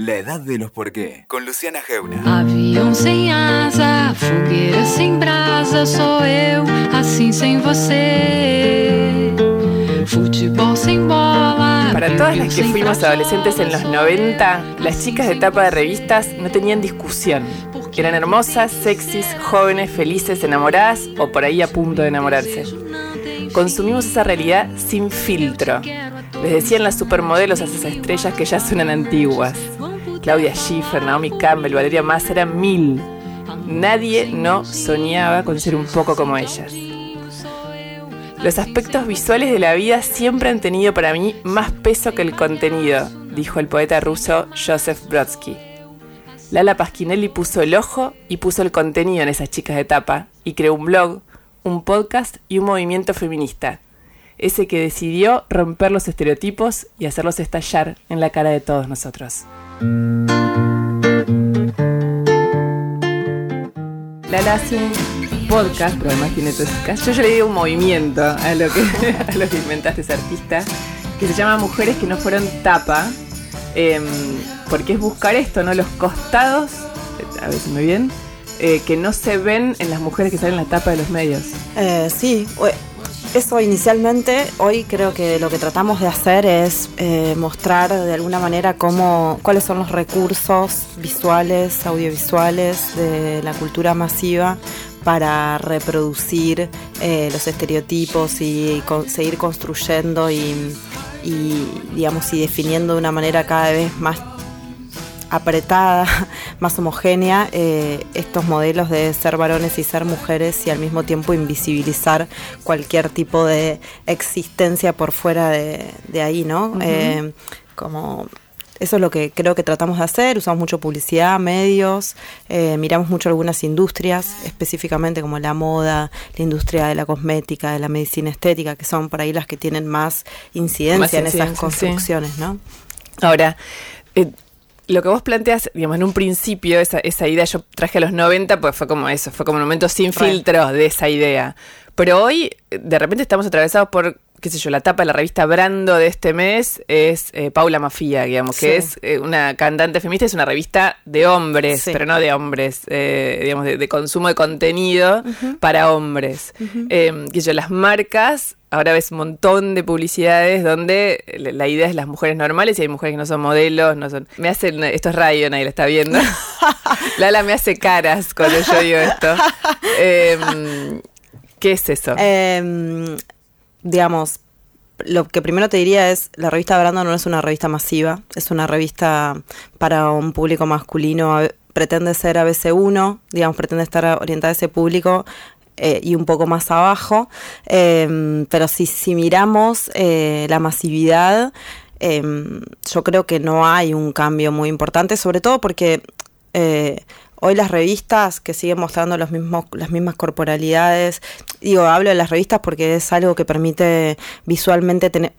La edad de los por qué, con Luciana Geuna. Avião sem asa, fogueira sem brasa, sou eu, assim sem você. Futebol sem bola. Para todas las que fuimos adolescentes en los 90, las chicas de tapa de revistas no tenían discusión. Eran hermosas, sexys, jóvenes, felices, enamoradas o por ahí a punto de enamorarse. Consumimos esa realidad sin filtro. Les decían las supermodelos a esas estrellas que ya suenan antiguas. Claudia Schiffer, Naomi Campbell, Valeria Massa eran mil. Nadie no soñaba con ser un poco como ellas. Los aspectos visuales de la vida siempre han tenido para mí más peso que el contenido, dijo el poeta ruso Joseph Brodsky. Lala Pasquinelli puso el ojo y puso el contenido en esas chicas de tapa y creó un blog, un podcast y un movimiento feminista. Ese que decidió romper los estereotipos y hacerlos estallar en la cara de todos nosotros. Hace un podcast, pero caso. Yo ya le digo un movimiento a lo que, a lo que inventaste ese artista, que se llama Mujeres que no fueron tapa, em, porque es buscar esto, ¿no? Los costados, a ver si me bien, eh, que no se ven en las mujeres que salen en la tapa de los medios. Eh, sí, eso inicialmente, hoy creo que lo que tratamos de hacer es eh, mostrar de alguna manera cómo, cuáles son los recursos visuales, audiovisuales de la cultura masiva para reproducir eh, los estereotipos y con- seguir construyendo y, y, digamos, y definiendo de una manera cada vez más apretada, más homogénea, eh, estos modelos de ser varones y ser mujeres y al mismo tiempo invisibilizar cualquier tipo de existencia por fuera de, de ahí, ¿no? Eh, como eso es lo que creo que tratamos de hacer, usamos mucho publicidad, medios, eh, miramos mucho algunas industrias, específicamente como la moda, la industria de la cosmética, de la medicina estética, que son por ahí las que tienen más incidencia Más en esas sí. construcciones, ¿no? Ahora, eh, lo que vos planteas, digamos, en un principio, esa, esa idea yo traje a los 90, pues fue como eso, fue como un momento sin Re. filtros de esa idea. Pero hoy, de repente, estamos atravesados por, qué sé yo, la tapa de la revista Brando de este mes es eh, Paula Mafia, digamos, que Sí. es eh, una cantante feminista, es una revista de hombres, Sí. pero no de hombres, eh, digamos, de, de consumo de contenido para hombres. Eh, qué sé yo, las marcas Ahora ves un montón de publicidades donde la idea es las mujeres normales y hay mujeres que no son modelos, no son. Me hacen. Esto es radio, nadie lo está viendo. Lala me hace caras cuando yo digo esto. Em, ¿Qué es eso? Eh, digamos, lo que primero te diría es, la revista Brando no es una revista masiva, es una revista para un público masculino, pretende ser ABC1, digamos, pretende estar orientada a ese público eh, y un poco más abajo, Eh, pero si, si miramos eh, la masividad, eh, yo creo que no hay un cambio muy importante, sobre todo porque eh, hoy las revistas que siguen mostrando las mismas corporalidades, digo, hablo de las revistas porque es algo que permite visualmente tener,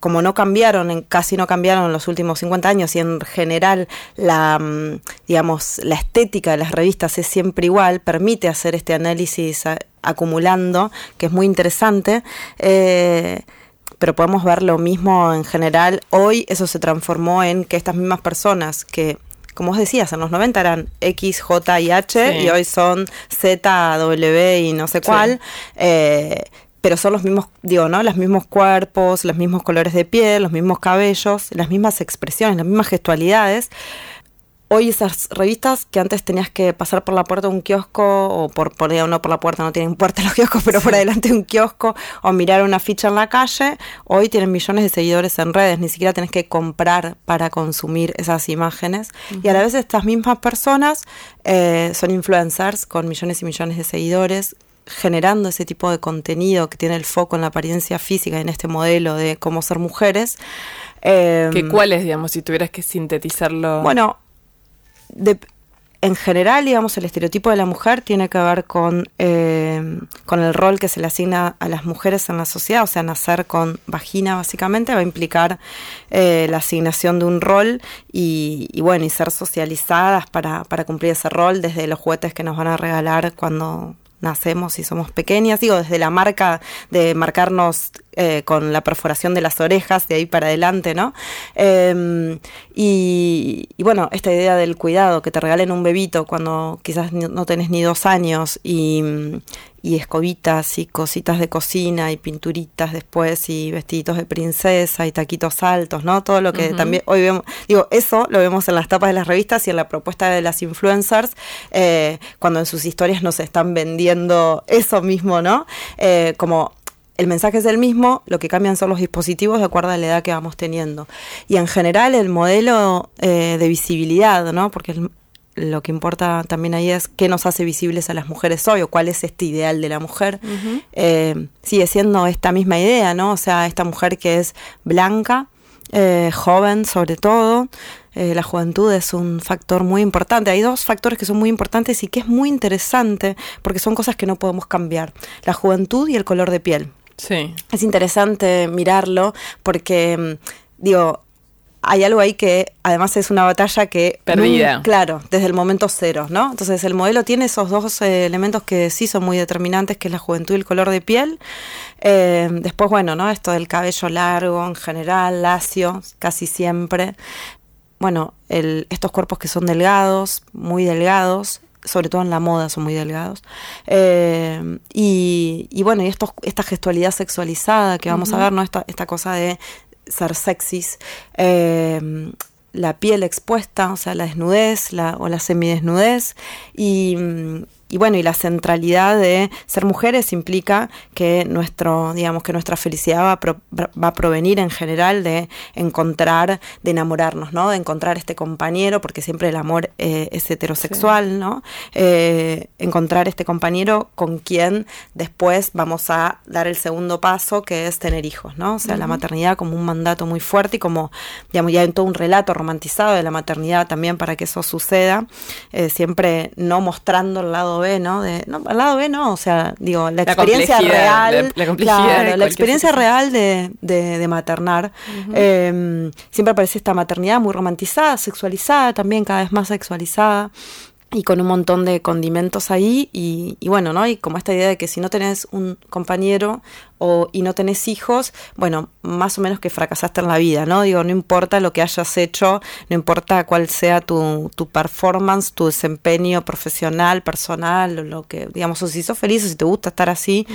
como no cambiaron, casi no cambiaron en los últimos 50 años y en general la, mm, digamos, la estética de las revistas es siempre igual, permite hacer este análisis acumulando, que es muy interesante. eh, pero podemos ver lo mismo en general. Hoy eso se transformó en que estas mismas personas que, como vos decías, en los 90 eran X, J y H Sí. y hoy son Z, W y no sé Sí. cuál. eh, pero son los mismos, digo, ¿no? Los mismos cuerpos, los mismos colores de piel, los mismos cabellos, las mismas expresiones, las mismas gestualidades. Hoy esas revistas que antes tenías que pasar por la puerta de un kiosco o por, por no por la puerta, no tienen puerta los kioscos, pero por adelante de un kiosco o mirar una ficha en la calle, hoy tienen millones de seguidores en redes, ni siquiera tenés que comprar para consumir esas imágenes. Y a la vez estas mismas personas eh, son influencers con millones y millones de seguidores generando ese tipo de contenido que tiene el foco en la apariencia física en este modelo de cómo ser mujeres. Eh, ¿Qué cuál es, digamos, si tuvieras que sintetizarlo? bueno, de- en general, digamos, el estereotipo de la mujer tiene que ver con, eh, con el rol que se le asigna a las mujeres en la sociedad, o sea, nacer con vagina básicamente va a implicar eh, la asignación de un rol y, y bueno, y ser socializadas para, para cumplir ese rol desde los juguetes que nos van a regalar cuando nacemos y somos pequeñas, digo, desde la marca de marcarnos eh, con la perforación de las orejas, de ahí para adelante, ¿no? Em, y, bueno, esta idea del cuidado, que te regalen un bebito cuando quizás no tenés ni dos años y, y escobitas y cositas de cocina y pinturitas después y vestiditos de princesa y taquitos altos, ¿no? Todo lo que también hoy vemos, digo, eso lo vemos en las tapas de las revistas y en la propuesta de las influencers, eh, cuando en sus historias nos están vendiendo eso mismo, ¿no? Eh, como el mensaje es el mismo, lo que cambian son los dispositivos de acuerdo a la edad que vamos teniendo. Y en general el modelo eh, de visibilidad, ¿no? Porque el, lo que importa también ahí es qué nos hace visibles a las mujeres hoy o cuál es este ideal de la mujer. Eh, sigue siendo esta misma idea, ¿no? O sea, esta mujer que es blanca, eh, joven sobre todo. Eh, la juventud es un factor muy importante. Hay dos factores que son muy importantes y que es muy interesante porque son cosas que no podemos cambiar. La juventud y el color de piel. Sí. Es interesante mirarlo porque, mm, digo, hay algo ahí que además es una batalla que... Perdida. claro, desde el momento cero, ¿no? Entonces el modelo tiene esos dos eh, elementos que sí son muy determinantes, que es la juventud y el color de piel. Eh, después, bueno, ¿no? Esto del cabello largo en general, lacio, casi siempre. Bueno, el, estos cuerpos que son delgados, muy delgados, sobre todo en la moda son muy delgados. Eh, y, bueno, y estos, esta gestualidad sexualizada que vamos a ver, ¿no? Esta, esta cosa de ser sexys, eh, la piel expuesta, o sea, la desnudez la, o la semidesnudez, y, y bueno, y la centralidad de ser mujeres implica que nuestro, digamos, que nuestra felicidad va a, va a provenir en general de encontrar, de enamorarnos, ¿no? De encontrar este compañero, porque siempre el amor eh, es heterosexual, ¿no? Eh, encontrar este compañero con quien después vamos a dar el segundo paso, que es tener hijos, ¿no? O sea, la maternidad como un mandato muy fuerte y como, digamos, ya en todo un relato romantizado de la maternidad también para que eso suceda, eh, siempre no mostrando el lado B, ¿no? De, no, al lado B no, o sea, digo, la, experiencia real. La, claro, la experiencia real de, de, maternar. Em, siempre aparece esta maternidad muy romantizada, sexualizada, también cada vez más sexualizada y con un montón de condimentos ahí y, bueno, ¿no? Y como esta idea de que si no tenés un compañero o, y no tenés hijos, bueno, más o menos que fracasaste en la vida, ¿no? Digo, no importa lo que hayas hecho, no importa cuál sea tu, tu performance, tu desempeño profesional, personal, o lo que, digamos, o si sos feliz o si te gusta estar así,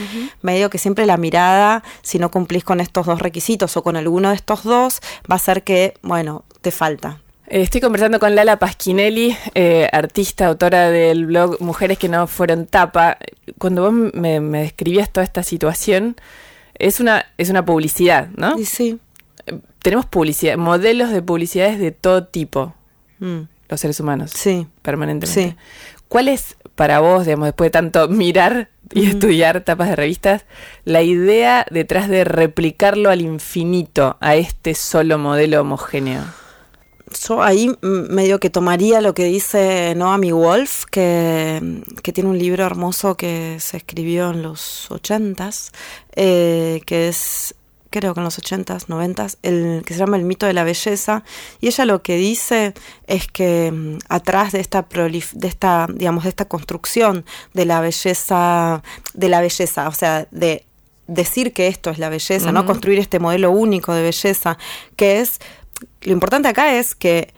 medio que siempre la mirada, si no cumplís con estos dos requisitos o con alguno de estos dos, va a ser que, bueno, te falta, Estoy conversando con Lala Pasquinelli, eh, artista, autora del blog Mujeres que no fueron tapa. Cuando vos me, describías toda esta situación, es una, es una publicidad, ¿no? Sí. Eh, tenemos publicidad, modelos de publicidades de todo tipo, mm. los seres humanos. Sí. Permanentemente. Sí. ¿Cuál es para vos, digamos, después de tanto mirar y estudiar tapas de revistas, la idea detrás de replicarlo al infinito a este solo modelo homogéneo? Yo ahí medio que tomaría lo que dice Noami Wolf, que, que tiene un libro hermoso que se escribió en los ochentas, eh, que es creo que en los ochentas, noventas, el, que se llama El mito de la belleza, y ella lo que dice es que mm, atrás de esta de esta, digamos, de esta construcción de la belleza, de la belleza, o sea, de decir que esto es la belleza, ¿no? Construir este modelo único de belleza, que es lo importante acá es que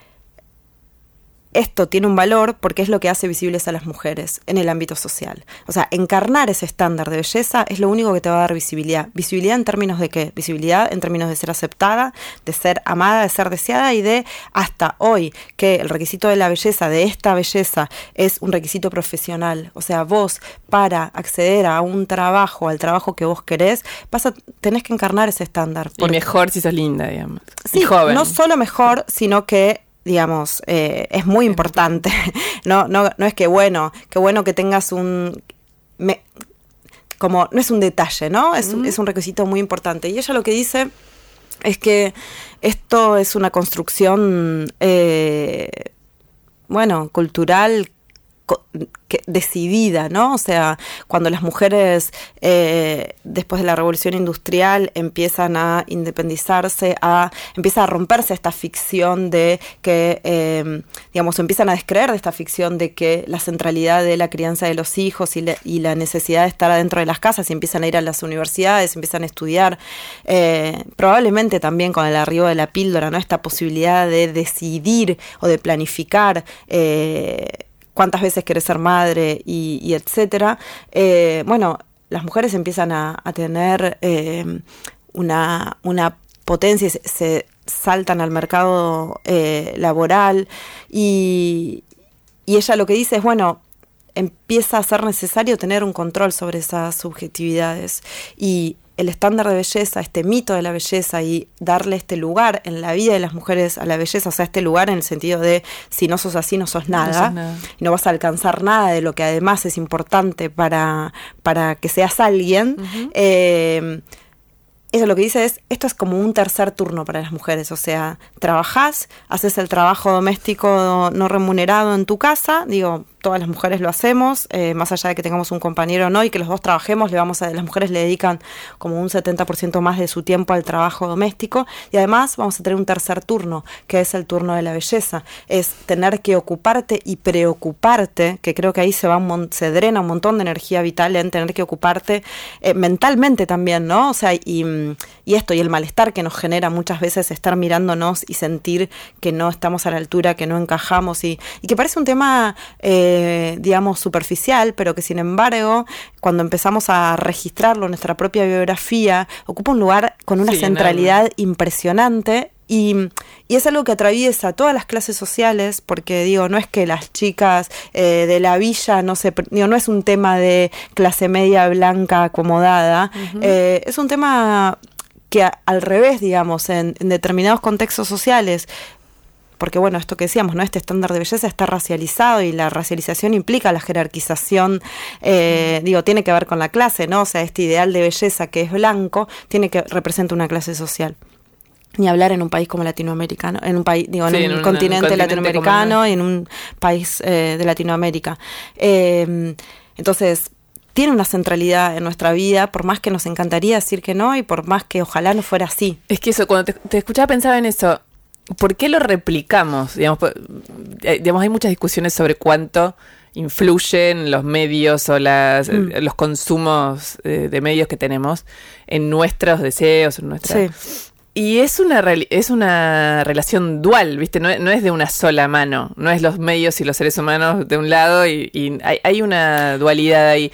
esto tiene un valor porque es lo que hace visibles a las mujeres en el ámbito social. O sea, encarnar ese estándar de belleza es lo único que te va a dar visibilidad. Visibilidad en términos de qué? Visibilidad en términos de ser aceptada, de ser amada, de ser deseada y de hasta hoy que el requisito de la belleza, de esta belleza, es un requisito profesional. O sea, vos para acceder a un trabajo, al trabajo que vos querés, vas a, tenés que encarnar ese estándar. Y mejor si sos linda, digamos. Sí, joven. no solo mejor, sino que digamos, eh, es muy importante. no, no, no es que bueno, que bueno que tengas un... como no es un detalle, ¿no? Es, es un requisito muy importante. Y ella lo que dice es que esto es una construcción, eh, bueno, cultural decidida, ¿no? O sea, cuando las mujeres eh, después de la revolución industrial empiezan a independizarse, a, empieza a romperse esta ficción de que, eh, digamos, empiezan a descreer de esta ficción de que la centralidad de la crianza de los hijos y, la necesidad de estar adentro de las casas y empiezan a ir a las universidades, empiezan a estudiar, eh, probablemente también con el arribo de la píldora, ¿no? Esta posibilidad de decidir o de planificar cuántas veces querés ser madre y, etcétera. Eh, bueno, las mujeres empiezan a, tener eh, una, una, potencia, se, se, saltan al mercado eh, laboral y, y ella lo que dice es, bueno, empieza a ser necesario tener un control sobre esas subjetividades y el estándar de belleza, este mito de la belleza y darle este lugar en la vida de las mujeres a la belleza, o sea, este lugar en el sentido de si no sos así, no sos nada, y no vas a alcanzar nada de lo que además es importante para, para que seas alguien. eh, ella lo que dice es, esto es como un tercer turno para las mujeres, o sea, trabajás, haces el trabajo doméstico no remunerado en tu casa, digo, todas las mujeres lo hacemos, eh, más allá de que tengamos un compañero o no y que los dos trabajemos, le vamos a, las mujeres le dedican como un 70% más de su tiempo al trabajo doméstico y además vamos a tener un tercer turno, que es el turno de la belleza, es tener que ocuparte y preocuparte, que creo que ahí se va se drena un montón de energía vital en tener que ocuparte eh, mentalmente también, ¿no? O sea, y, y esto y el malestar que nos genera muchas veces estar mirándonos y sentir que no estamos a la altura, que no encajamos y, y que parece un tema... Eh, eh, digamos, superficial, pero que sin embargo, cuando empezamos a registrarlo en nuestra propia biografía, ocupa un lugar con una centralidad impresionante. Y, y, es algo que atraviesa todas las clases sociales, porque digo, no es que las chicas eh, de la villa no se, digo, no es un tema de clase media blanca acomodada, eh, es un tema que al revés, digamos, en, en, determinados contextos sociales porque bueno, esto que decíamos, ¿no? Este estándar de belleza está racializado y la racialización implica la jerarquización, eh, digo, tiene que ver con la clase, ¿no? O sea, este ideal de belleza que es blanco, tiene que representa una clase social ni hablar en un país como latinoamericano, en un país, digo, en, un, continente latinoamericano y en un país eh, de Latinoamérica. Eh, entonces, tiene una centralidad en nuestra vida, por más que nos encantaría decir que no y por más que ojalá no fuera así. Es que eso, cuando te, te escuchaba pensar en eso, ¿por qué lo replicamos? Digamos, eh, digamos, hay muchas discusiones sobre cuánto influyen los medios o las, mm. los consumos de, de, medios que tenemos en nuestros deseos, en nuestra... Sí. Y es una, es una relación dual, ¿viste? No, no, es de una sola mano, no es los medios y los seres humanos de un lado y, y hay, hay, una dualidad ahí.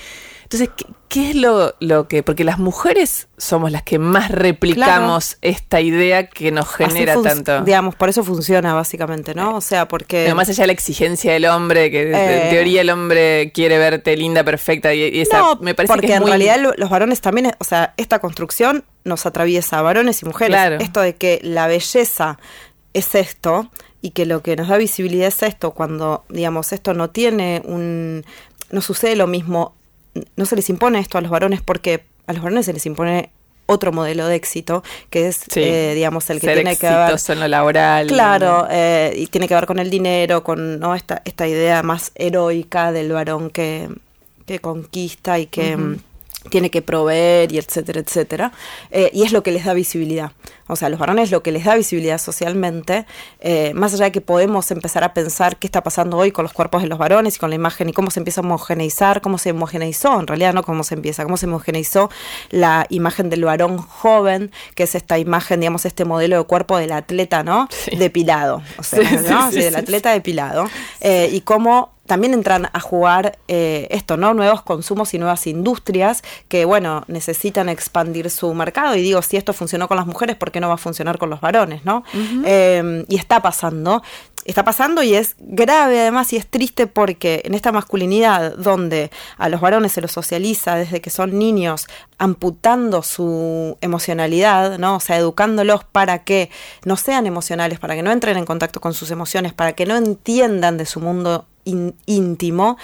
Entonces, ¿qué, qué es lo, lo, que...? Porque las mujeres somos las que más replicamos claro. esta idea que nos genera tanto. Digamos, por eso funciona básicamente, ¿no? O sea, porque... Pero más allá de la exigencia del hombre, que eh, en teoría el hombre quiere verte linda, perfecta, y, y esa no, me parece porque que es en muy... realidad los varones también, o sea, esta construcción nos atraviesa a varones y mujeres. Claro. Esto de que la belleza es esto y que lo que nos da visibilidad es esto, cuando, digamos, esto no tiene un... no sucede lo mismo no se les impone esto a los varones porque a los varones se les impone otro modelo de éxito que es Sí. eh, digamos el que Ser tiene que ver en lo laboral. claro eh, y tiene que ver con el dinero con no esta esta idea más heroica del varón que, que conquista y que tiene que proveer y etcétera, etcétera. Eh, y es lo que les da visibilidad. O sea, a los varones lo que les da visibilidad socialmente, eh, más allá de que podemos empezar a pensar qué está pasando hoy con los cuerpos de los varones y con la imagen y cómo se empieza a homogeneizar, cómo se homogeneizó, en realidad no cómo se empieza, cómo se homogeneizó la imagen del varón joven, que es esta imagen, digamos, este modelo de cuerpo del atleta, ¿no? Sí. Depilado. O sea, Sí, ¿no? sí, Sí, sí, del atleta depilado. Eh, y cómo también entran a jugar eh, esto, ¿no? Nuevos consumos y nuevas industrias que, bueno, necesitan expandir su mercado. Y digo, si esto funcionó con las mujeres, ¿por qué no va a funcionar con los varones, no? Eh, y está pasando. Está pasando y es grave además y es triste porque en esta masculinidad donde a los varones se los socializa desde que son niños amputando su emocionalidad, ¿no? O sea, educándolos para que no sean emocionales, para que no entren en contacto con sus emociones, para que no entiendan de su mundo íntimo,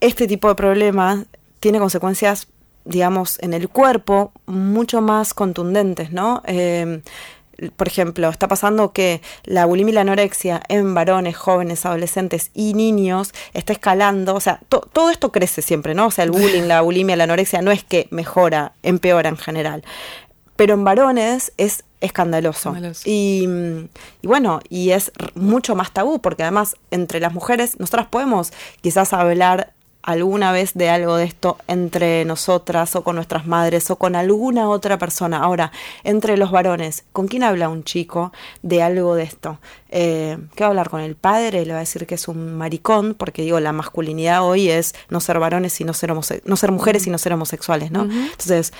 este tipo de problemas tiene consecuencias, digamos, en el cuerpo mucho más contundentes, ¿no? Eh, por ejemplo, está pasando que la bulimia y la anorexia en varones, jóvenes, adolescentes y niños está escalando, o sea, todo esto crece siempre, ¿no? O sea, el bullying, la bulimia, la anorexia no es que mejora, empeora en general. Pero en varones es escandaloso. Y, y, bueno, y es mucho más tabú, porque además entre las mujeres nosotras podemos quizás hablar alguna vez de algo de esto entre nosotras o con nuestras madres o con alguna otra persona. Ahora, entre los varones, ¿con quién habla un chico de algo de esto? Eh, ¿Qué va a hablar con el padre? Le va a decir que es un maricón, porque digo, la masculinidad hoy es no ser varones y no ser, no ser mujeres y no ser homosexuales, ¿no? Entonces,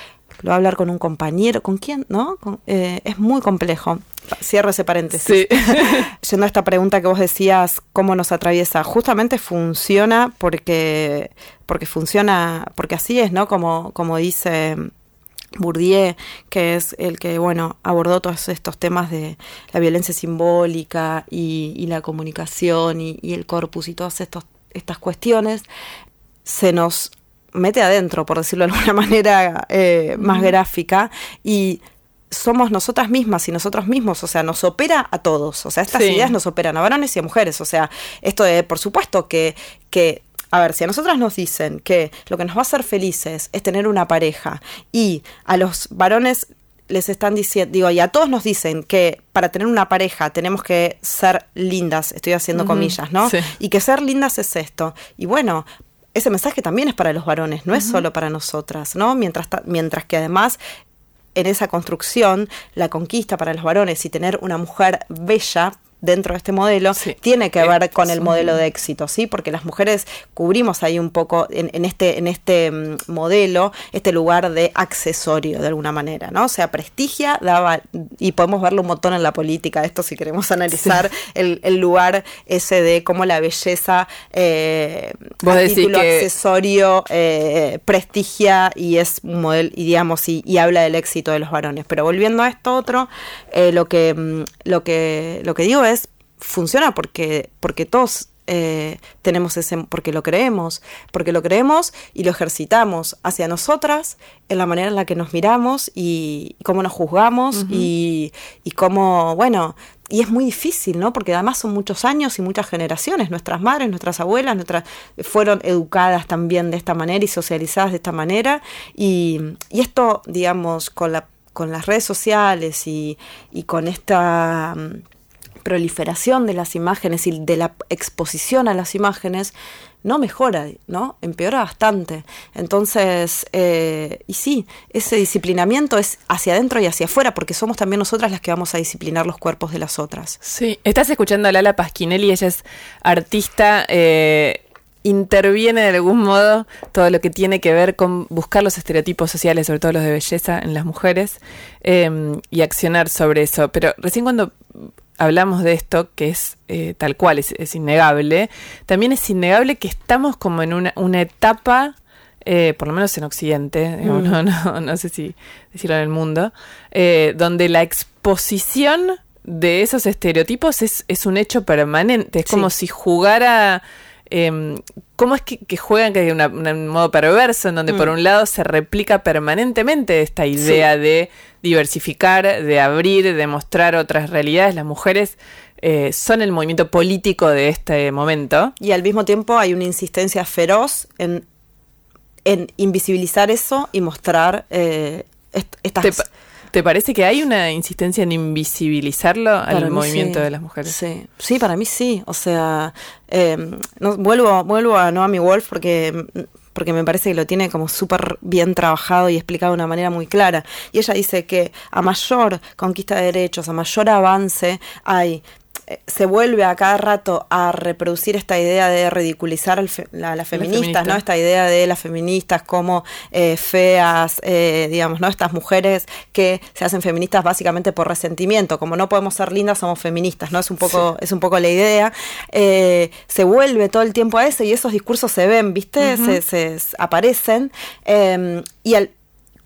lo va a hablar con un compañero, ¿con quién? ¿No? Eh, es muy complejo. Cierro ese paréntesis. Sí. Yendo a esta pregunta que vos decías, ¿cómo nos atraviesa? Justamente funciona porque, porque funciona, porque así es, ¿no? Como, como dice Bourdieu, que es el que, bueno, abordó todos estos temas de la violencia simbólica y, la comunicación y, el corpus y todas estos, estas cuestiones, se nos mete adentro, por decirlo de alguna manera eh, más gráfica, y somos nosotras mismas y nosotros mismos, o sea, nos opera a todos, o sea, estas ideas nos operan a varones y a mujeres, o sea, esto de, por supuesto que, que a ver, si a nosotras nos dicen que lo que nos va a hacer felices es tener una pareja y a los varones les están diciendo, digo, y a todos nos dicen que para tener una pareja tenemos que ser lindas, estoy haciendo comillas, ¿no? Y que ser lindas es esto. Y bueno, ese mensaje también es para los varones, no es solo para nosotras, ¿no? Mientras, mientras que además en esa construcción, la conquista para los varones y tener una mujer bella dentro de este modelo tiene que ver con el modelo de éxito, ¿sí? Porque las mujeres cubrimos ahí un poco en, este, en este mm, modelo, este lugar de accesorio de alguna manera, ¿no? O sea, prestigia, daba, y podemos verlo un montón en la política, esto si queremos analizar el, lugar ese de cómo la belleza, eh, título accesorio, eh, prestigia y es un modelo, y digamos, y, y, habla del éxito de los varones. Pero volviendo a esto otro, eh, lo que mm, lo que lo que digo es funciona porque, porque todos eh, tenemos ese, porque lo creemos, porque lo creemos y lo ejercitamos hacia nosotras en la manera en la que nos miramos y, cómo nos juzgamos y, y cómo, bueno, y es muy difícil, ¿no? Porque además son muchos años y muchas generaciones. Nuestras madres, nuestras abuelas, nuestras fueron educadas también de esta manera y socializadas de esta manera. Y, y esto, digamos, con la con las redes sociales y, y con esta proliferación de las imágenes y de la exposición a las imágenes no mejora, ¿no? Empeora bastante. Entonces, eh, y sí, ese disciplinamiento es hacia adentro y hacia afuera, porque somos también nosotras las que vamos a disciplinar los cuerpos de las otras. Sí, estás escuchando a Lala Pasquinelli, ella es artista. Eh, interviene de algún modo todo lo que tiene que ver con buscar los estereotipos sociales, sobre todo los de belleza en las mujeres, eh, y accionar sobre eso. Pero recién cuando hablamos de esto, que es eh, tal cual, es, innegable, también es innegable que estamos como en una, una etapa, eh, por lo menos en Occidente, mm. no, no, no, sé si decirlo en el mundo, eh, donde la exposición de esos estereotipos es, es un hecho permanente, es como si jugara eh, ¿cómo es que, juegan que de un modo perverso, en donde por mm. un lado se replica permanentemente esta idea de diversificar, de abrir, de mostrar otras realidades? Las mujeres eh, son el movimiento político de este momento. Y al mismo tiempo hay una insistencia feroz en, en invisibilizar eso y mostrar eh, estas... ¿Te parece que hay una insistencia en invisibilizarlo al movimiento de las mujeres? Sí, sí, para mí sí. O sea, no, vuelvo, vuelvo a Noami Wolf porque porque me parece que lo tiene como súper bien trabajado y explicado de una manera muy clara. Y ella dice que a mayor conquista de derechos, a mayor avance hay se vuelve a cada rato a reproducir esta idea de ridiculizar a las feministas, ¿no? Esta idea de las feministas como eh, feas, eh, digamos, ¿no? Estas mujeres que se hacen feministas básicamente por resentimiento, como no podemos ser lindas, somos feministas, ¿no? Es un poco, es un poco la idea. Eh, se vuelve todo el tiempo a eso y esos discursos se ven, ¿viste? se, se, aparecen. y al,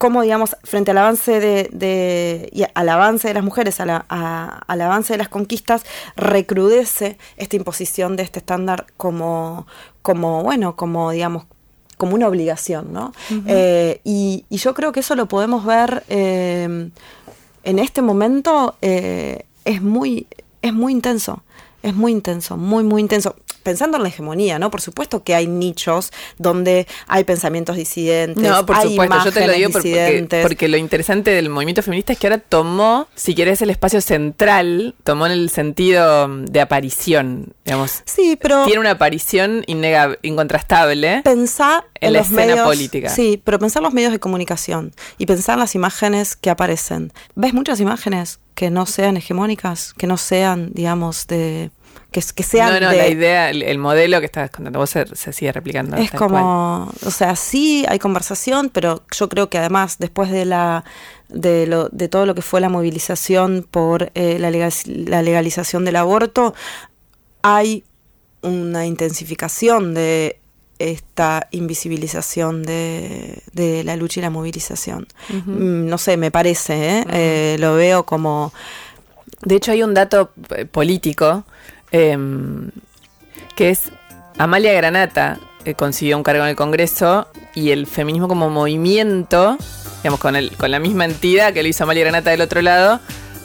cómo, digamos, frente al avance de, y al avance de las mujeres, al avance de las conquistas, recrudece esta imposición de este estándar como, como bueno, como, digamos, como una obligación, ¿no? Eh, y, yo creo que eso lo podemos ver eh, en este momento eh, es muy, es muy intenso. Es muy intenso, muy, muy intenso pensando en la hegemonía, ¿no? Por supuesto que hay nichos donde hay pensamientos disidentes. No, por hay supuesto, yo te lo digo por- porque, disidentes. porque lo interesante del movimiento feminista es que ahora tomó, si querés, el espacio central, tomó en el sentido de aparición, digamos. Sí, pero Tiene una aparición incontrastable. pensar en en, la los escena medios, política. Sí, pero pensar los medios de comunicación y pensar las imágenes que aparecen. ¿Ves muchas imágenes que no sean hegemónicas, que no sean, digamos, de que, que sean No, no, de- la idea, el, el modelo que estabas contando vos se, se sigue replicando. es cual. como, o sea, sí hay conversación, pero yo creo que además después de la de, lo, de todo lo que fue la movilización por eh, la, legal- la legalización del aborto, hay una intensificación de esta invisibilización de, de la lucha y la movilización. Mm, No sé, me parece, ¿eh? Eh, lo veo como... De hecho, hay un dato eh, político em, que es Amalia Granata eh, consiguió un cargo en el Congreso y el feminismo como movimiento, digamos, con, el, con la misma entidad que lo hizo Amalia Granata del otro lado,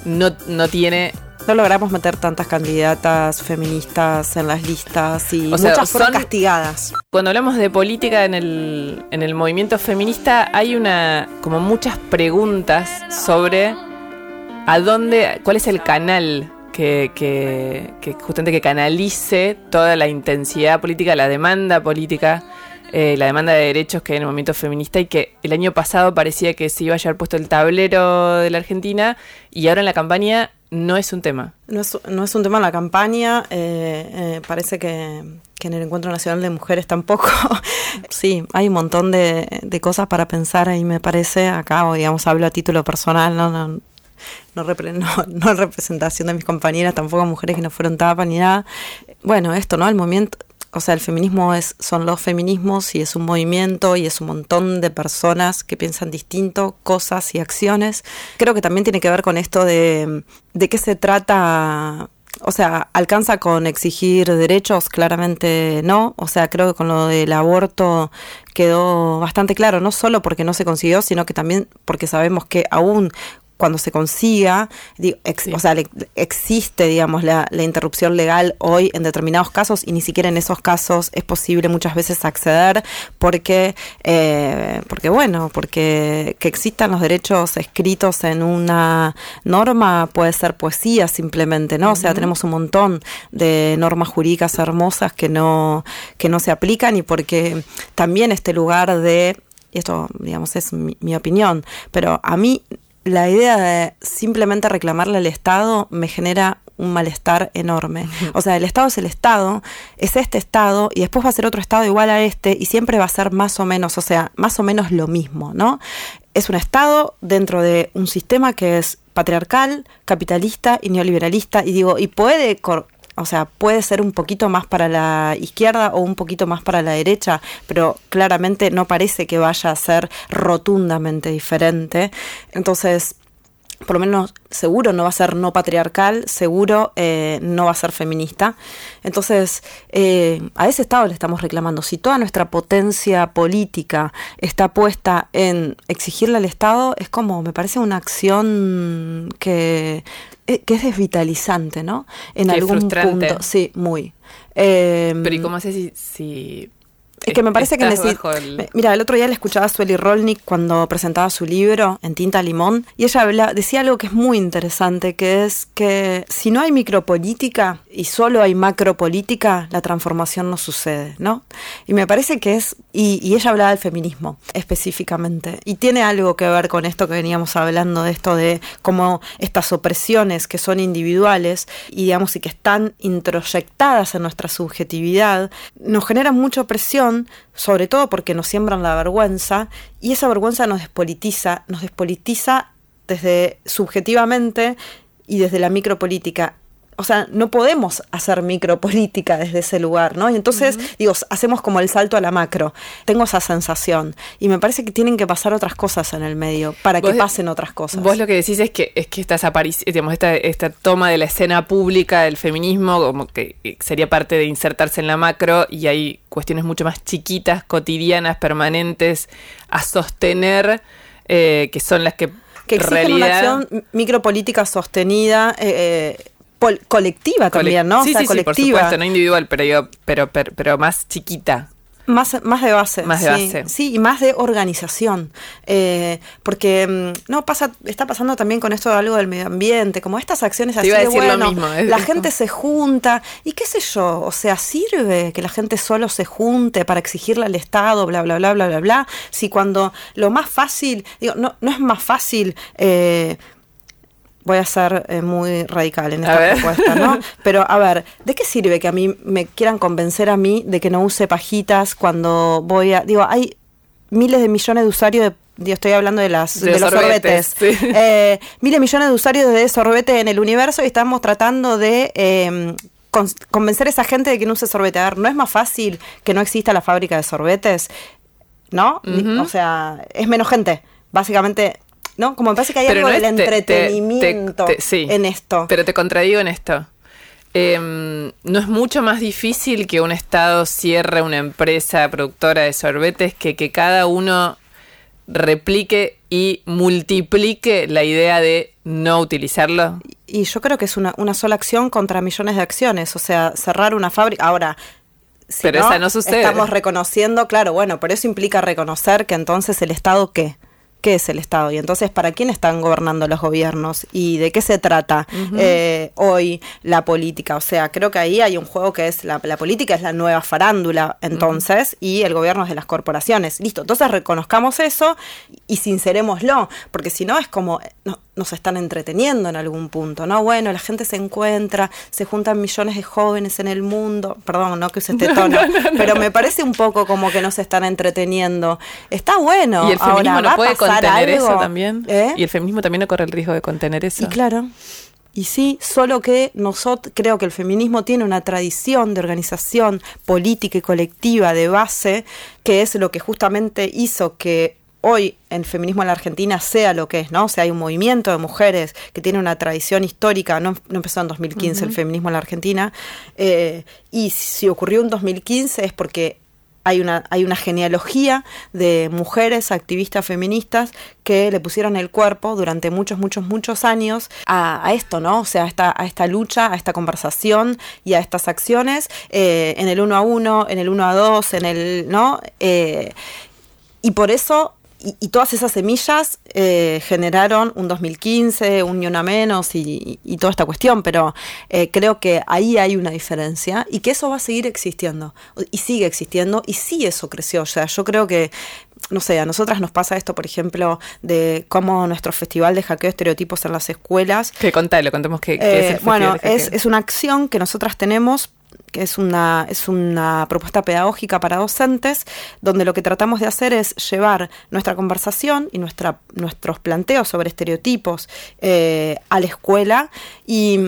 no, no tiene No logramos meter tantas candidatas feministas en las listas y O sea, muchas fueron son- castigadas. Cuando hablamos de política en el, en el movimiento feminista, hay una como muchas preguntas sobre a dónde, cuál es el canal que, que, justamente que canalice toda la intensidad política, la demanda política, eh, la demanda de derechos que hay en el movimiento feminista y que el año pasado parecía que se iba a llevar puesto el tablero de la Argentina y ahora en la campaña no es un tema. No es, no es un tema en la campaña, eh, eh, parece que, en el Encuentro Nacional de Mujeres tampoco. sí, hay un montón de, cosas para pensar ahí, me parece. Acá, digamos, hablo a título personal, no, no, repre- representación de mis compañeras, tampoco mujeres que no fueron tapas ni nada. Bueno, esto, ¿no? El movimiento, o sea, el feminismo es, son los feminismos y es un movimiento y es un montón de personas que piensan distinto, cosas y acciones. Creo que también tiene que ver con esto de, de qué se trata. O sea, ¿alcanza con exigir derechos? Claramente no. O sea, creo que con lo del aborto quedó bastante claro, no solo porque no se consiguió, sino que también porque sabemos que aún cuando se consiga, digo, ex- Sí. o sea, le- existe, digamos, la, la interrupción legal hoy en determinados casos y ni siquiera en esos casos es posible muchas veces acceder porque, eh, porque bueno, porque que existan los derechos escritos en una norma puede ser poesía simplemente, ¿no? O sea, tenemos un montón de normas jurídicas hermosas que no, que no se aplican y porque también este lugar de y esto, digamos, es mi, mi opinión, pero a mí la idea de simplemente reclamarle al Estado me genera un malestar enorme. O sea, el Estado es el Estado, es este Estado, y después va a ser otro Estado igual a este, y siempre va a ser más o menos, o sea, más o menos lo mismo, ¿no? Es un Estado dentro de un sistema que es patriarcal, capitalista y neoliberalista, y digo, y puede o sea, puede ser un poquito más para la izquierda o un poquito más para la derecha, pero claramente no parece que vaya a ser rotundamente diferente. Entonces, por lo menos seguro no va a ser no patriarcal, seguro eh, no va a ser feminista. Entonces, eh, a ese Estado le estamos reclamando. Si toda nuestra potencia política está puesta en exigirle al Estado, es como, me parece una acción que, eh, que es desvitalizante, ¿no? En algún frustrante. punto. Sí, muy. Eh, Pero ¿y cómo si... si es que me parece que necesita. el- Mira, el otro día le escuchaba a Sueli Rolnick cuando presentaba su libro En Tinta Limón y ella habla, decía algo que es muy interesante, que es que si no hay micropolítica y solo hay macropolítica, la transformación no sucede, ¿no? Y me parece que es. Y, y ella hablaba del feminismo específicamente. Y tiene algo que ver con esto que veníamos hablando, de esto de cómo estas opresiones que son individuales y digamos y que están introyectadas en nuestra subjetividad, nos generan mucha opresión, sobre todo porque nos siembran la vergüenza, y esa vergüenza nos despolitiza, nos despolitiza desde subjetivamente y desde la micropolítica. O sea, no podemos hacer micropolítica desde ese lugar, ¿no? Y entonces, digo, hacemos como el salto a la macro. Tengo esa sensación. Y me parece que tienen que pasar otras cosas en el medio para que pasen otras cosas. Vos lo que decís es que es que estas digamos, esta, esta toma de la escena pública del feminismo, como que sería parte de insertarse en la macro, y hay cuestiones mucho más chiquitas, cotidianas, permanentes, a sostener, eh, que son las que que exigen una acción micropolítica sostenida. Eh, eh colectiva también, ¿no? Sí, sí, sí, por supuesto, no individual, pero, pero, pero, pero más chiquita. Más, más de base. Más de sí, base. Sí, y más de organización. Eh, porque mm, no pasa, está pasando también con esto de algo del medio ambiente, como estas acciones así de bueno, la gente se junta, y qué sé yo, o sea, sirve que la gente solo se junte para exigirle al Estado, bla, bla, bla, bla, bla, bla. Si cuando lo más fácil, digo, no, no es más fácil eh, voy a ser eh, muy radical en esta propuesta, ¿no? Pero a ver, ¿de qué sirve que a mí me quieran convencer a mí de que no use pajitas cuando voy a... Digo, hay miles de millones de usuarios de estoy hablando de, las, de, los sorbetes. Eh, miles de millones de usuarios de sorbete en el universo y estamos tratando de em, convencer a esa gente de que no use sorbete. A ver, ¿no es más fácil que no exista la fábrica de sorbetes? ¿No? O sea, es menos gente. Básicamente, ¿no? Como me parece que hay algo del entretenimiento en esto. Pero te contradigo en esto. Em, ¿No es mucho más difícil que un Estado cierre una empresa productora de sorbetes que que cada uno replique y multiplique la idea de no utilizarlo? Y yo creo que es una, una sola acción contra millones de acciones. O sea, cerrar una fábrica. Ahora, pero esa no sucede. Estamos reconociendo, claro, bueno, pero eso implica reconocer que entonces el Estado qué? Qué es el Estado y entonces para quién están gobernando los gobiernos y de qué se trata eh, hoy la política. O sea, creo que ahí hay un juego que es la, política es la nueva farándula entonces y el gobierno es de las corporaciones. Listo, entonces reconozcamos eso y sincerémoslo, porque si no es como no, nos están entreteniendo en algún punto, ¿no? Bueno, la gente se encuentra, se juntan millones de jóvenes en el mundo, perdón, no que use este tono, pero me parece un poco como que nos están entreteniendo. Está bueno. Y el feminismo no puede contener eso también. ¿Eh? Y el feminismo también no corre el riesgo de contener eso. Y claro. Y sí, solo que nosotros creo que el feminismo tiene una tradición de organización política y colectiva de base, que es lo que justamente hizo que hoy el feminismo en la Argentina sea lo que es, ¿no? O sea, hay un movimiento de mujeres que tiene una tradición histórica, no, empezó en 2015 el feminismo en la Argentina, eh, y si ocurrió en 2015 es porque hay una, hay una genealogía de mujeres activistas feministas que le pusieron el cuerpo durante muchos, muchos, muchos años a, esto, ¿no? O sea, a esta, a esta lucha, a esta conversación y a estas acciones eh, en el uno a uno, en el uno a dos, en el, ¿no? Eh, y por eso y, todas esas semillas eh, generaron un 2015, un ni una menos y, toda esta cuestión, pero eh, creo que ahí hay una diferencia y que eso va a seguir existiendo y sigue existiendo y sí eso creció. O sea, yo creo que no sé, a nosotras nos pasa esto, por ejemplo, de cómo nuestro festival de hackeo estereotipos en las escuelas. Que contale, contemos que, es el Bueno, es, es, una acción que nosotras tenemos que es una, es una propuesta pedagógica para docentes, donde lo que tratamos de hacer es llevar nuestra conversación y nuestra, nuestros planteos sobre estereotipos eh, a la escuela y,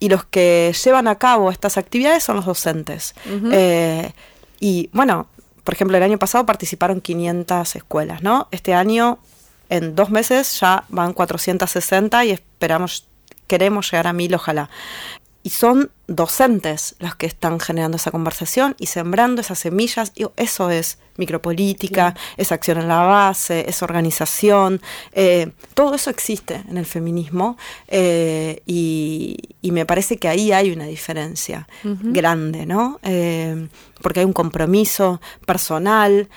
los que llevan a cabo estas actividades son los docentes. Eh, y bueno, por ejemplo, el año pasado participaron 500 escuelas, ¿no? Este año, en dos meses, ya van 460 y esperamos, queremos llegar a mil, ojalá y son docentes los que están generando esa conversación y sembrando esas semillas. Y eso es micropolítica, es acción en la base, es organización. Eh, todo eso existe en el feminismo eh, y, me parece que ahí hay una diferencia grande, ¿no? Eh, porque hay un compromiso personal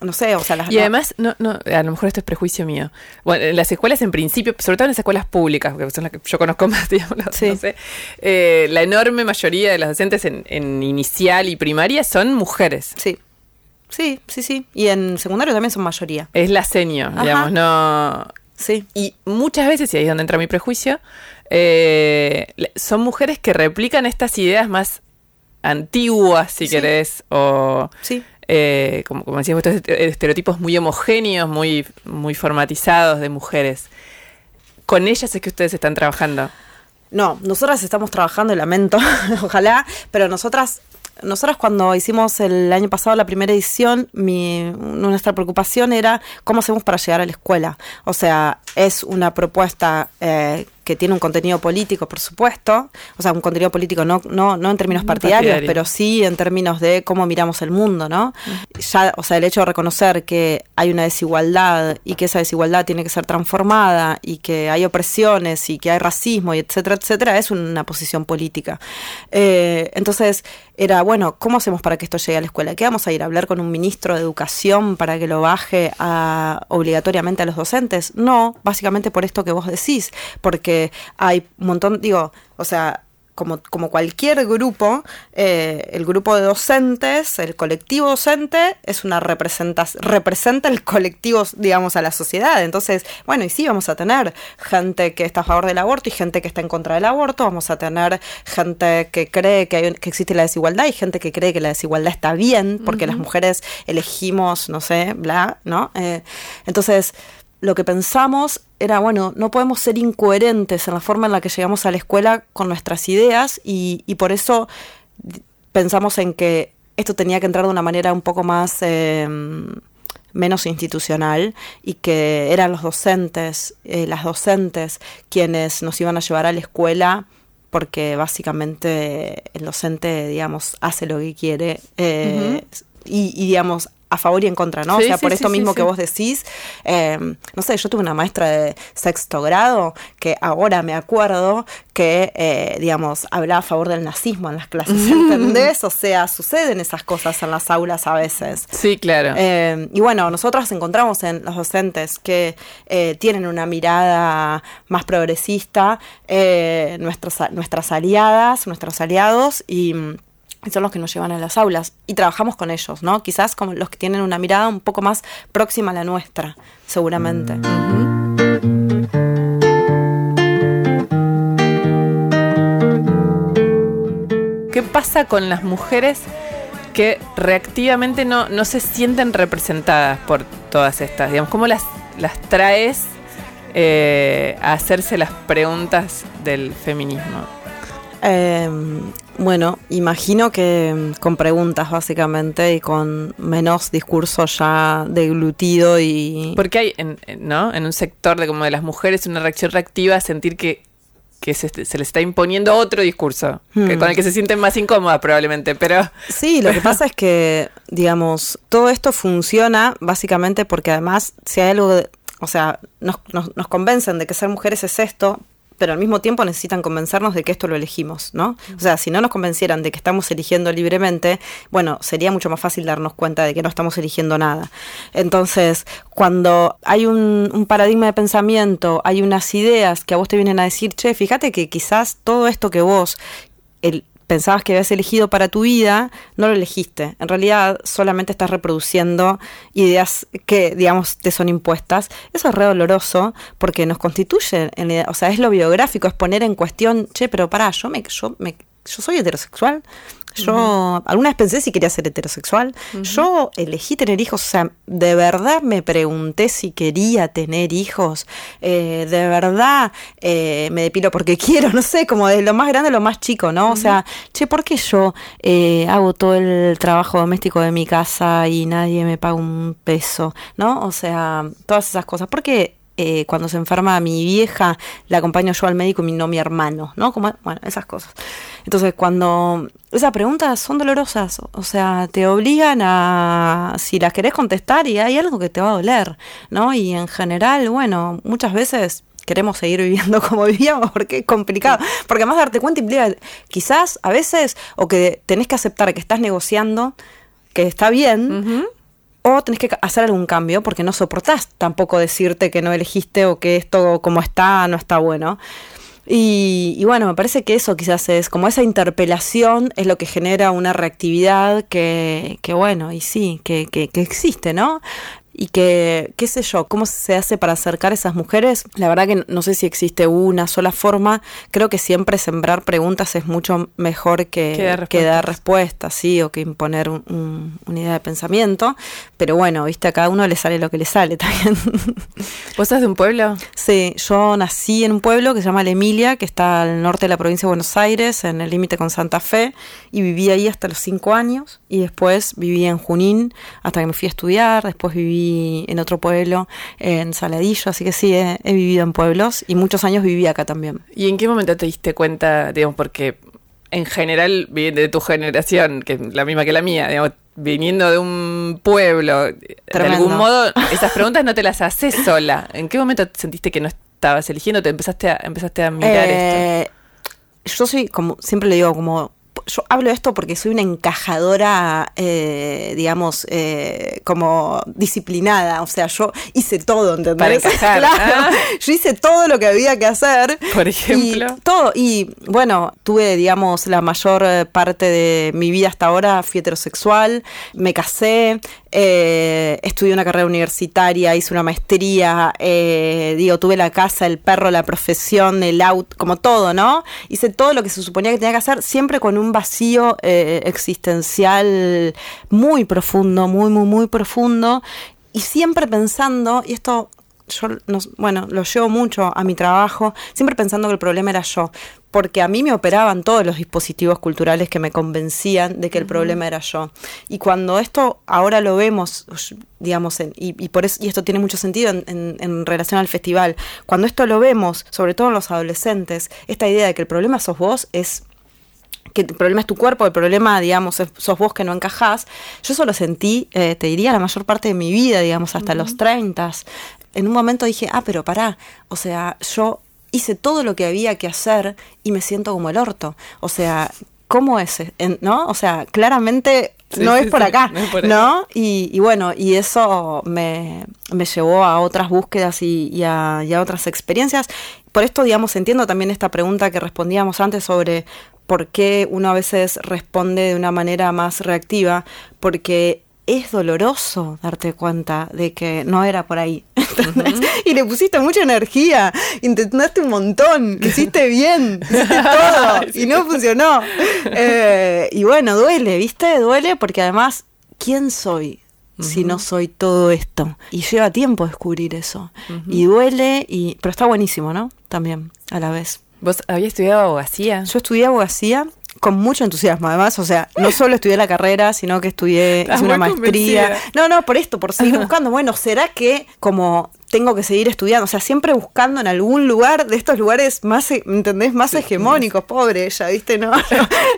no sé, o sea, las... Y además, no, no, a lo mejor esto es prejuicio mío. Bueno, en las escuelas en principio, sobre todo en las escuelas públicas, porque son las que yo conozco más, digamos, no sé, eh, la enorme mayoría de las docentes en, inicial y primaria son mujeres. Sí. Sí, sí, sí. Y en secundario también son mayoría. Es la seño, digamos, no... Sí. Y muchas veces, y ahí es donde entra mi prejuicio, eh, son mujeres que replican estas ideas más antiguas, si querés, o... Sí eh, como, como decíamos, estos estereotipos muy homogéneos, muy, muy formatizados de mujeres. ¿Con ellas es que ustedes están trabajando? No, nosotras estamos trabajando, lamento, ojalá, pero nosotras nosotras cuando hicimos el año pasado la primera edición, nuestra preocupación era cómo hacemos para llegar a la escuela. O sea, es una propuesta eh, que tiene un contenido político, por supuesto, o sea, un contenido político no, no, no en términos partidarios, partidario. pero sí en términos de cómo miramos el mundo, ¿no? Ya, o sea, el hecho de reconocer que hay una desigualdad y que esa desigualdad tiene que ser transformada y que hay opresiones y que hay racismo y etcétera, etcétera, es una posición política. Eh, entonces, era, bueno, ¿cómo hacemos para que esto llegue a la escuela? ¿Qué vamos a ir a hablar con un ministro de educación para que lo baje a, obligatoriamente a los docentes? No, básicamente por esto que vos decís, porque hay un montón, digo, o sea, como, como cualquier grupo, eh, el grupo de docentes, el colectivo docente, es una representación, representa el colectivo, digamos, a la sociedad. Entonces, bueno, y sí, vamos a tener gente que está a favor del aborto y gente que está en contra del aborto, vamos a tener gente que cree que, hay, que existe la desigualdad y gente que cree que la desigualdad está bien, porque las mujeres elegimos, no sé, bla, ¿no? Eh, entonces, lo que pensamos era, bueno, no podemos ser incoherentes en la forma en la que llegamos a la escuela con nuestras ideas y, y por eso pensamos en que esto tenía que entrar de una manera un poco más eh, menos institucional y que eran los docentes, eh, las docentes quienes nos iban a llevar a la escuela porque básicamente el docente, digamos, hace lo que quiere eh, y, y, digamos, a favor y en contra, ¿no? Sí, o sea, sí, por esto sí, mismo que vos decís, eh, no sé, yo tuve una maestra de sexto grado que ahora me acuerdo que, eh, digamos, hablaba a favor del nazismo en las clases, ¿entendés? O sea, suceden esas cosas en las aulas a veces. Sí, claro. Eh, y bueno, nosotros encontramos en los docentes que eh, tienen una mirada más progresista, eh, nuestros, nuestras aliadas, nuestros aliados y mm, son los que nos llevan a las aulas y trabajamos con ellos, ¿no? Quizás como los que tienen una mirada un poco más próxima a la nuestra, seguramente. ¿Qué pasa con las mujeres que reactivamente no, no se sienten representadas por todas estas? Digamos, ¿cómo las, las traes eh, a hacerse las preguntas del feminismo? Eh, bueno, imagino que mm, con preguntas básicamente y con menos discurso ya deglutido y... Porque hay, en, ¿no? En un sector de como de las mujeres una reacción reactiva a sentir que, que se, se les está imponiendo otro discurso, que, Hmm. con el que se sienten más incómodas probablemente, pero... Sí, lo que pasa es que, digamos, todo esto funciona básicamente porque además, si hay algo, de- o sea, nos, nos, nos convencen de que ser mujeres es esto, pero al mismo tiempo necesitan convencernos de que esto lo elegimos, ¿no? O sea, si no nos convencieran de que estamos eligiendo libremente, bueno, sería mucho más fácil darnos cuenta de que no estamos eligiendo nada. Entonces, cuando hay un, paradigma de pensamiento, hay unas ideas que a vos te vienen a decir, che, fíjate que quizás todo esto que vos el- pensabas que habías elegido para tu vida, no lo elegiste. En realidad solamente estás reproduciendo ideas que, digamos, te son impuestas. Eso es re doloroso porque nos constituye, en la o sea, es lo biográfico, es poner en cuestión, che, pero pará, yo me, yo me, yo soy heterosexual. Yo alguna vez pensé si quería ser heterosexual. Yo elegí tener hijos, o sea, de verdad me pregunté si quería tener hijos. Eh, de verdad eh, me depilo porque quiero, no sé, como de lo más grande a lo más chico, ¿no? O sea, che, ¿por qué yo eh, hago todo el trabajo doméstico de mi casa y nadie me paga un peso, ¿no? O sea, todas esas cosas. ¿Por qué eh, cuando se enferma mi vieja, la acompaño yo al médico y no mi hermano, ¿no? Como, bueno, esas cosas. Entonces, cuando esas preguntas son dolorosas, o sea, te obligan a, si las querés contestar y hay algo que te va a doler, ¿no? Y en general, bueno, muchas veces queremos seguir viviendo como vivíamos porque es complicado. Porque además darte cuenta implica quizás a veces o que tenés que aceptar que estás negociando, que está bien, o tenés que hacer algún cambio porque no soportás tampoco decirte que no elegiste o que esto como está no está bueno. Y, y bueno, me parece que eso quizás es como esa interpelación es lo que genera una reactividad que, que bueno, y sí, que, que, que existe, ¿no? Y que, qué sé yo, cómo se hace para acercar a esas mujeres. La verdad que no sé si existe una sola forma. Creo que siempre sembrar preguntas es mucho mejor que, Que dar que dar respuestas. sí, o que imponer un- un- una idea de pensamiento. Pero bueno, viste, a cada uno le sale lo que le sale también. ¿Vos sos de un pueblo? Sí, yo nací en un pueblo que se llama La Emilia, que está al norte de la provincia de Buenos Aires, en el límite con Santa Fe, y viví ahí hasta los cinco años, y después viví en Junín hasta que me fui a estudiar, después viví en otro pueblo, en Saladillo, así que sí, he, he vivido en pueblos y muchos años viví acá también. ¿Y en qué momento te diste cuenta, digamos, porque en general, de tu generación, que es la misma que la mía, digamos, viniendo de un pueblo, de algún modo, esas preguntas no te las haces sola. ¿En qué momento sentiste que no estabas eligiendo? ¿Te empezaste a, empezaste a mirar Eh, Yo soy, como siempre le digo, como yo hablo de esto porque soy una encajadora, eh, digamos, eh, como disciplinada. O sea, yo hice todo, ¿entendés? Para encajar, claro. ah. Yo hice todo lo que había que hacer. Por ejemplo. Y todo. Y bueno, tuve, digamos, la mayor parte de mi vida hasta ahora fui heterosexual, me casé, eh, estudié una carrera universitaria, hice una maestría, eh, digo, tuve la casa, el perro, la profesión, el auto, como todo, ¿no? Hice todo lo que se suponía que tenía que hacer, siempre con un vacío eh, existencial muy profundo, muy, muy, muy profundo, y siempre pensando, y esto yo, no- bueno, lo llevo mucho a mi trabajo, siempre pensando que el problema era yo, porque a mí me operaban todos los dispositivos culturales que me convencían de que el problema era yo. Y cuando esto ahora lo vemos, digamos, en- y, y por eso, y esto tiene mucho sentido en, en- en relación al festival, cuando esto lo vemos, sobre todo en los adolescentes, esta idea de que el problema sos vos es que el problema es tu cuerpo, el problema, digamos, sos vos que no encajás. Yo eso lo sentí, eh, te diría, la mayor parte de mi vida, digamos, hasta los 30. En un momento dije, ah, pero pará, o sea, yo hice todo lo que había que hacer y me siento como el orto. O sea, ¿cómo es? ¿No? O sea, claramente Sí, no es por sí, acá, no es por ¿no? Y, y bueno, y eso me, me llevó a otras búsquedas y, y a, y a otras experiencias. Por esto, digamos, entiendo también esta pregunta que respondíamos antes sobre por qué uno a veces responde de una manera más reactiva, porque es doloroso darte cuenta de que no era por ahí. Y le pusiste mucha energía, intentaste un montón, lo hiciste bien, hiciste todo y no funcionó. Eh, y bueno, duele, ¿viste? Duele porque además, ¿quién soy? Si no soy todo esto. Y lleva tiempo descubrir eso. Y duele, y pero está buenísimo, ¿no? También, a la vez. ¿Vos habías estudiado abogacía? Yo estudié abogacía con mucho entusiasmo, además, o sea, no solo estudié la carrera, sino que estudié hice una maestría. convencida. No, no, por esto, por seguir buscando. Bueno, ¿será que como tengo que seguir estudiando? O sea, siempre buscando en algún lugar de estos lugares más, ¿entendés? Más hegemónicos, pobre ella, ¿viste? No,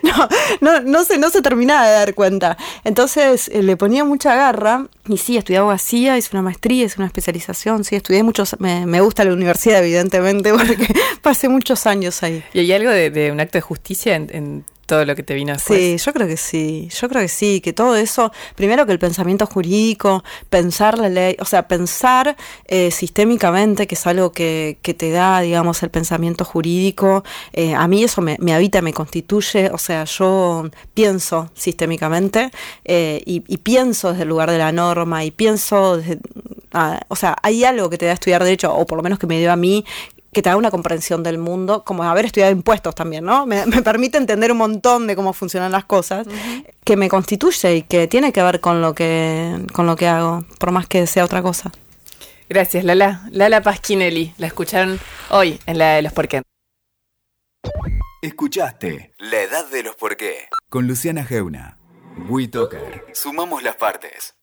no, no, no, se, no se terminaba de dar cuenta. Entonces eh, le ponía mucha garra y sí, estudié abogacía, hice una maestría, hice una especialización, sí, estudié muchos, me, me gusta la universidad, evidentemente, porque pasé muchos años ahí. ¿Y hay algo de, de un acto de justicia en, en todo lo que te vino después? Sí, yo creo que sí, yo creo que sí, que todo eso, primero que el pensamiento jurídico, pensar la ley, o sea, pensar eh, sistémicamente, que es algo que, que te da, digamos, el pensamiento jurídico, eh, a mí eso me, me habita, me constituye, o sea, yo pienso sistémicamente eh, y, y pienso desde el lugar de la norma y pienso desde, ah, o sea, hay algo que te da estudiar derecho, o por lo menos que me dio a mí, que te da una comprensión del mundo, como haber estudiado impuestos también, ¿no? Me, me permite entender un montón de cómo funcionan las cosas, que me constituye y que tiene que ver con lo que, con lo que hago, por más que sea otra cosa. Gracias, Lala. Lala Pasquinelli. La escucharon hoy en la de los por qué. Escuchaste La Edad de los Por qué con Luciana Geuna. WeToker. Sumamos las partes.